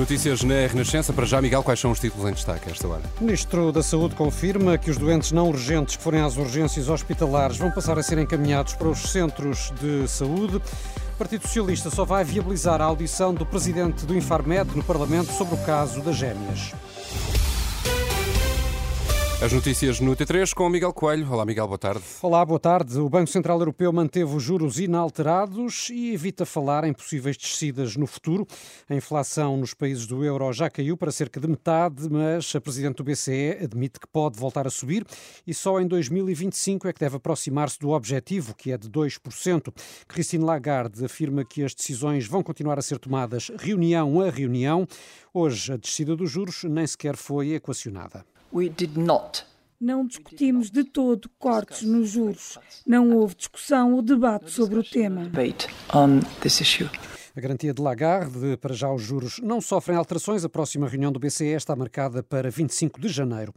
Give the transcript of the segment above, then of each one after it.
Notícias na Renascença. Para já, Miguel, quais são os títulos em destaque a esta hora? O Ministro da Saúde confirma que os doentes não urgentes que forem às urgências hospitalares vão passar a ser encaminhados para os centros de saúde. O Partido Socialista só vai viabilizar a audição do presidente do Infarmed no Parlamento sobre o caso das gêmeas. As notícias no T3 com Miguel Coelho. Olá, Miguel, boa tarde. Olá, boa tarde. O Banco Central Europeu manteve os juros inalterados e evita falar em possíveis descidas no futuro. A inflação nos países do euro já caiu para cerca de metade, mas a Presidente do BCE admite que pode voltar a subir e só em 2025 é que deve aproximar-se do objetivo, que é de 2%. Christine Lagarde afirma que as decisões vão continuar a ser tomadas reunião a reunião. Hoje, a descida dos juros nem sequer foi equacionada. Não discutimos de todo cortes nos juros. Não houve discussão ou debate sobre o tema. A garantia de Lagarde, para já os juros não sofrem alterações. A próxima reunião do BCE está marcada para 25 de janeiro.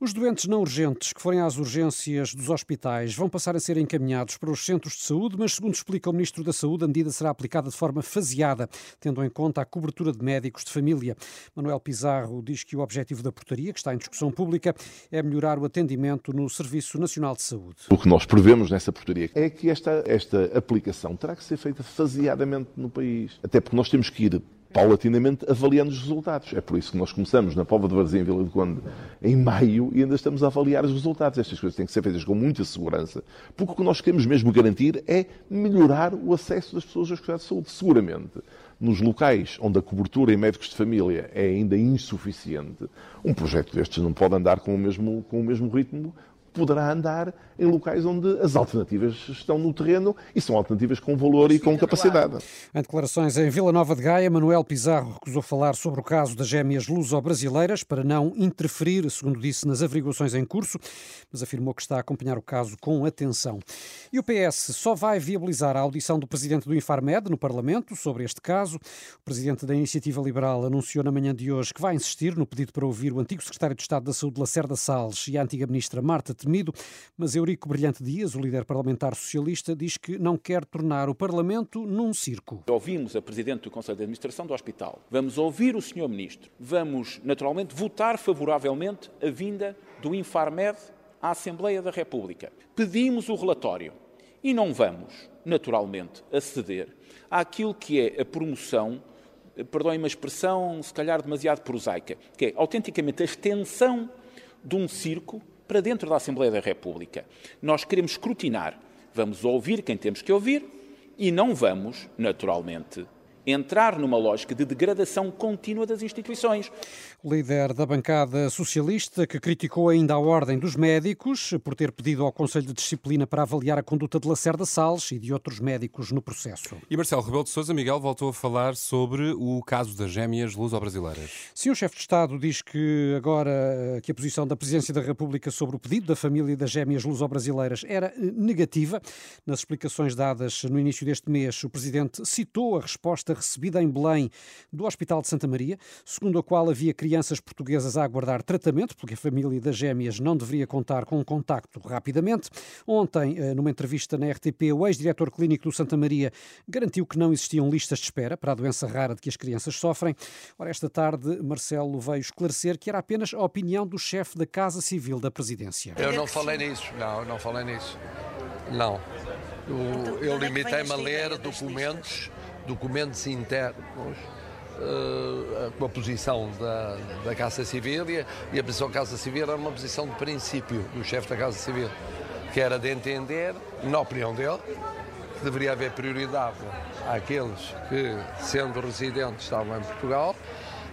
Os doentes não urgentes que forem às urgências dos hospitais vão passar a ser encaminhados para os centros de saúde, mas, segundo explica o Ministro da Saúde, a medida será aplicada de forma faseada, tendo em conta a cobertura de médicos de família. Manuel Pizarro diz que o objetivo da portaria, que está em discussão pública, é melhorar o atendimento no Serviço Nacional de Saúde. O que nós prevemos nessa portaria é que esta, esta aplicação terá que ser feita faseadamente no país. Até porque nós temos que ir paulatinamente avaliando os resultados. É por isso que nós começamos na Pova de Varzim, Vila do Conde, em maio e ainda estamos a avaliar os resultados. Estas coisas têm que ser feitas com muita segurança, porque o que nós queremos mesmo garantir é melhorar o acesso das pessoas aos cuidados de saúde. Seguramente, nos locais onde a cobertura em médicos de família é ainda insuficiente, um projeto destes não pode andar com o mesmo, com o mesmo ritmo poderá andar em locais onde as alternativas estão no terreno e são alternativas com valor e com capacidade. Em declarações em Vila Nova de Gaia, Manuel Pizarro recusou falar sobre o caso das gêmeas luso-brasileiras para não interferir, segundo disse, nas averiguações em curso, mas afirmou que está a acompanhar o caso com atenção. E o PS só vai viabilizar a audição do presidente do Infarmed no Parlamento sobre este caso. O presidente da Iniciativa Liberal anunciou na manhã de hoje que vai insistir no pedido para ouvir o antigo secretário de Estado da Saúde, Lacerda Salles, e a antiga ministra Marta temido, mas Eurico Brilhante Dias, o líder parlamentar socialista, diz que não quer tornar o Parlamento num circo. Ouvimos a Presidente do Conselho de Administração do Hospital, vamos ouvir o Sr. Ministro, vamos naturalmente votar favoravelmente a vinda do Infarmed à Assembleia da República. Pedimos o relatório e não vamos, naturalmente, aceder àquilo que é a promoção perdoem-me a expressão, se calhar demasiado prosaica, que é autenticamente a extensão de um circo para dentro da Assembleia da República. Nós queremos escrutinar, vamos ouvir quem temos que ouvir e não vamos, naturalmente, entrar numa lógica de degradação contínua das instituições. O líder da bancada socialista, que criticou ainda a Ordem dos Médicos por ter pedido ao Conselho de Disciplina para avaliar a conduta de Lacerda Salles e de outros médicos no processo. E Marcelo Rebelo de Sousa, Miguel, voltou a falar sobre o caso das gêmeas luso-brasileiras. Sim, o chefe de Estado diz que agora que a posição da Presidência da República sobre o pedido da família das gêmeas luso-brasileiras era eh, negativa. Nas explicações dadas no início deste mês, o Presidente citou a resposta recebida em Belém do Hospital de Santa Maria, segundo a qual havia crianças portuguesas a aguardar tratamento, porque a família das gêmeas não deveria contar com um contacto rapidamente. Ontem, eh, numa entrevista na RTP, o ex-diretor clínico do Santa Maria garantiu que não existiam listas de espera para a doença rara de que as crianças sofrem. Ora, esta tarde, Marcelo veio esclarecer que era apenas a opinião do chefe da Casa Civil da Presidência. Eu não falei nisso, não, não falei nisso. Não. Eu, eu limitei-me a ler documentos documentos internos uh, com a posição da, da Casa Civil e a, e a posição da Casa Civil era uma posição de princípio do chefe da Casa Civil, que era de entender, na opinião dele, que deveria haver prioridade àqueles que, sendo residentes, estavam em Portugal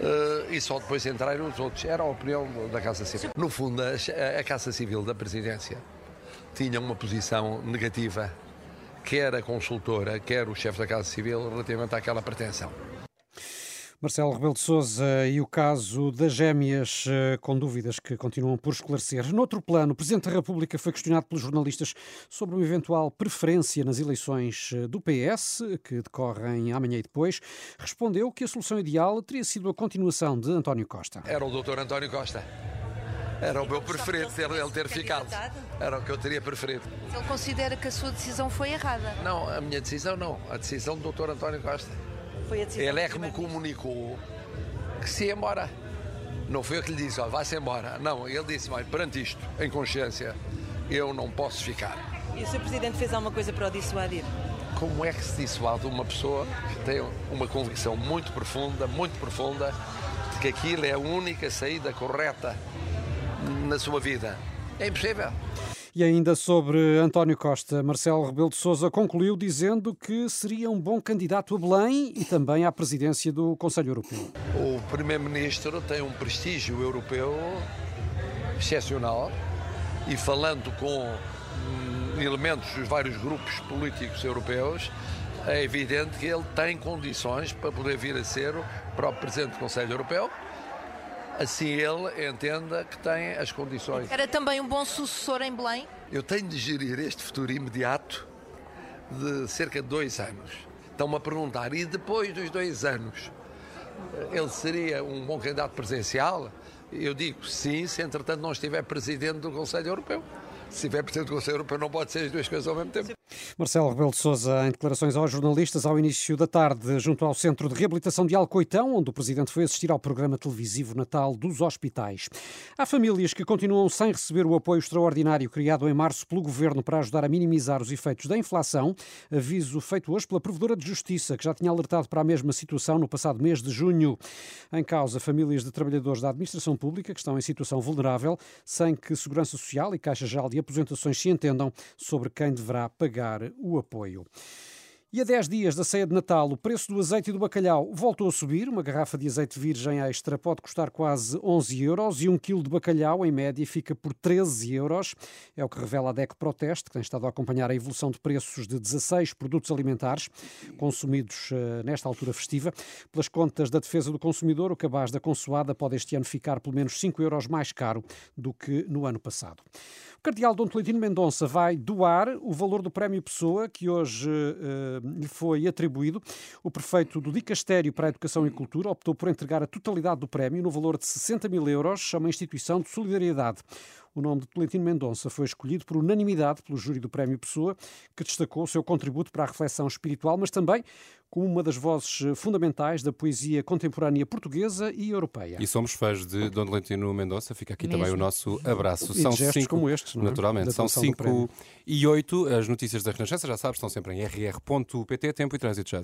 uh, e só depois entrarem os outros. Era a opinião da Casa Civil. No fundo, a, a Casa Civil da Presidência tinha uma posição negativa quer a consultora, quer o chefe da Casa Civil, relativamente àquela pretensão. Marcelo Rebelo de Sousa e o caso das gêmeas eh, com dúvidas que continuam por esclarecer. Noutro plano, o Presidente da República foi questionado pelos jornalistas sobre uma eventual preferência nas eleições eh, do PS, que decorrem amanhã e depois. Respondeu que a solução ideal teria sido a continuação de António Costa. Era o doutor António Costa. Era o meu preferido ter, ele ter ficado. Era o que eu teria preferido. Ele considera que a sua decisão foi errada? Não, a minha decisão não. A decisão do doutor António Costa. Foi a decisão Ele é que me comunicou que se ia embora. Não foi eu que lhe disse, olha, vá-se embora. Não, ele disse, olha, perante isto, em consciência, eu não posso ficar. E o Sr. Presidente fez alguma coisa para o dissuadir? Como é que se dissuade uma pessoa que tem uma convicção muito profunda, muito profunda, de que aquilo é a única saída correta na sua vida? É impossível. E ainda sobre António Costa, Marcelo Rebelo de Sousa concluiu dizendo que seria um bom candidato a Belém e também à presidência do Conselho Europeu. O Primeiro-Ministro tem um prestígio europeu excepcional e falando com hum, elementos dos vários grupos políticos europeus, é evidente que ele tem condições para poder vir a ser o próprio Presidente do Conselho Europeu. Assim ele entenda que tem as condições. Era também um bom sucessor em Belém? Eu tenho de gerir este futuro imediato de cerca de dois anos. Estão-me a perguntar, e depois dos dois anos, ele seria um bom candidato presidencial? Eu digo sim, se entretanto não estiver presidente do Conselho Europeu. Se estiver presidente do Conselho Europeu, não pode ser as duas coisas ao mesmo tempo. Marcelo Rebelo de Sousa, em declarações aos jornalistas ao início da tarde, junto ao Centro de Reabilitação de Alcoitão, onde o Presidente foi assistir ao programa televisivo Natal dos Hospitais. Há famílias que continuam sem receber o apoio extraordinário criado em março pelo Governo para ajudar a minimizar os efeitos da inflação. Aviso feito hoje pela Provedora de Justiça, que já tinha alertado para a mesma situação no passado mês de junho. Em causa, famílias de trabalhadores da administração pública que estão em situação vulnerável, sem que Segurança Social e Caixa Geral de Aposentações se entendam sobre quem deverá pagar o apoio. E a 10 dias da ceia de Natal, o preço do azeite e do bacalhau voltou a subir. Uma garrafa de azeite virgem extra pode custar quase 11 euros e um quilo de bacalhau, em média, fica por 13 euros. É o que revela a DECO Proteste, que tem estado a acompanhar a evolução de preços de 16 produtos alimentares consumidos uh, nesta altura festiva. Pelas contas da Defesa do Consumidor, o cabaz da consoada pode este ano ficar pelo menos 5 euros mais caro do que no ano passado. O cardeal Dom Tolentino Mendonça vai doar o valor do Prémio Pessoa, que hoje uh, lhe foi atribuído. O prefeito do Dicastério para a Educação e Cultura optou por entregar a totalidade do prémio, no valor de 60 mil euros, a uma instituição de solidariedade. O nome de Tolentino Mendonça foi escolhido por unanimidade pelo júri do Prémio Pessoa, que destacou o seu contributo para a reflexão espiritual, mas também como uma das vozes fundamentais da poesia contemporânea portuguesa e europeia. E somos fãs de Dom Tolentino Mendonça, fica aqui Mesmo. também o nosso abraço. E são cinco, como estes, não é? Naturalmente, são 5 e 8. As notícias da Renascença, já sabes, estão sempre em rr.pt, tempo e trânsito já.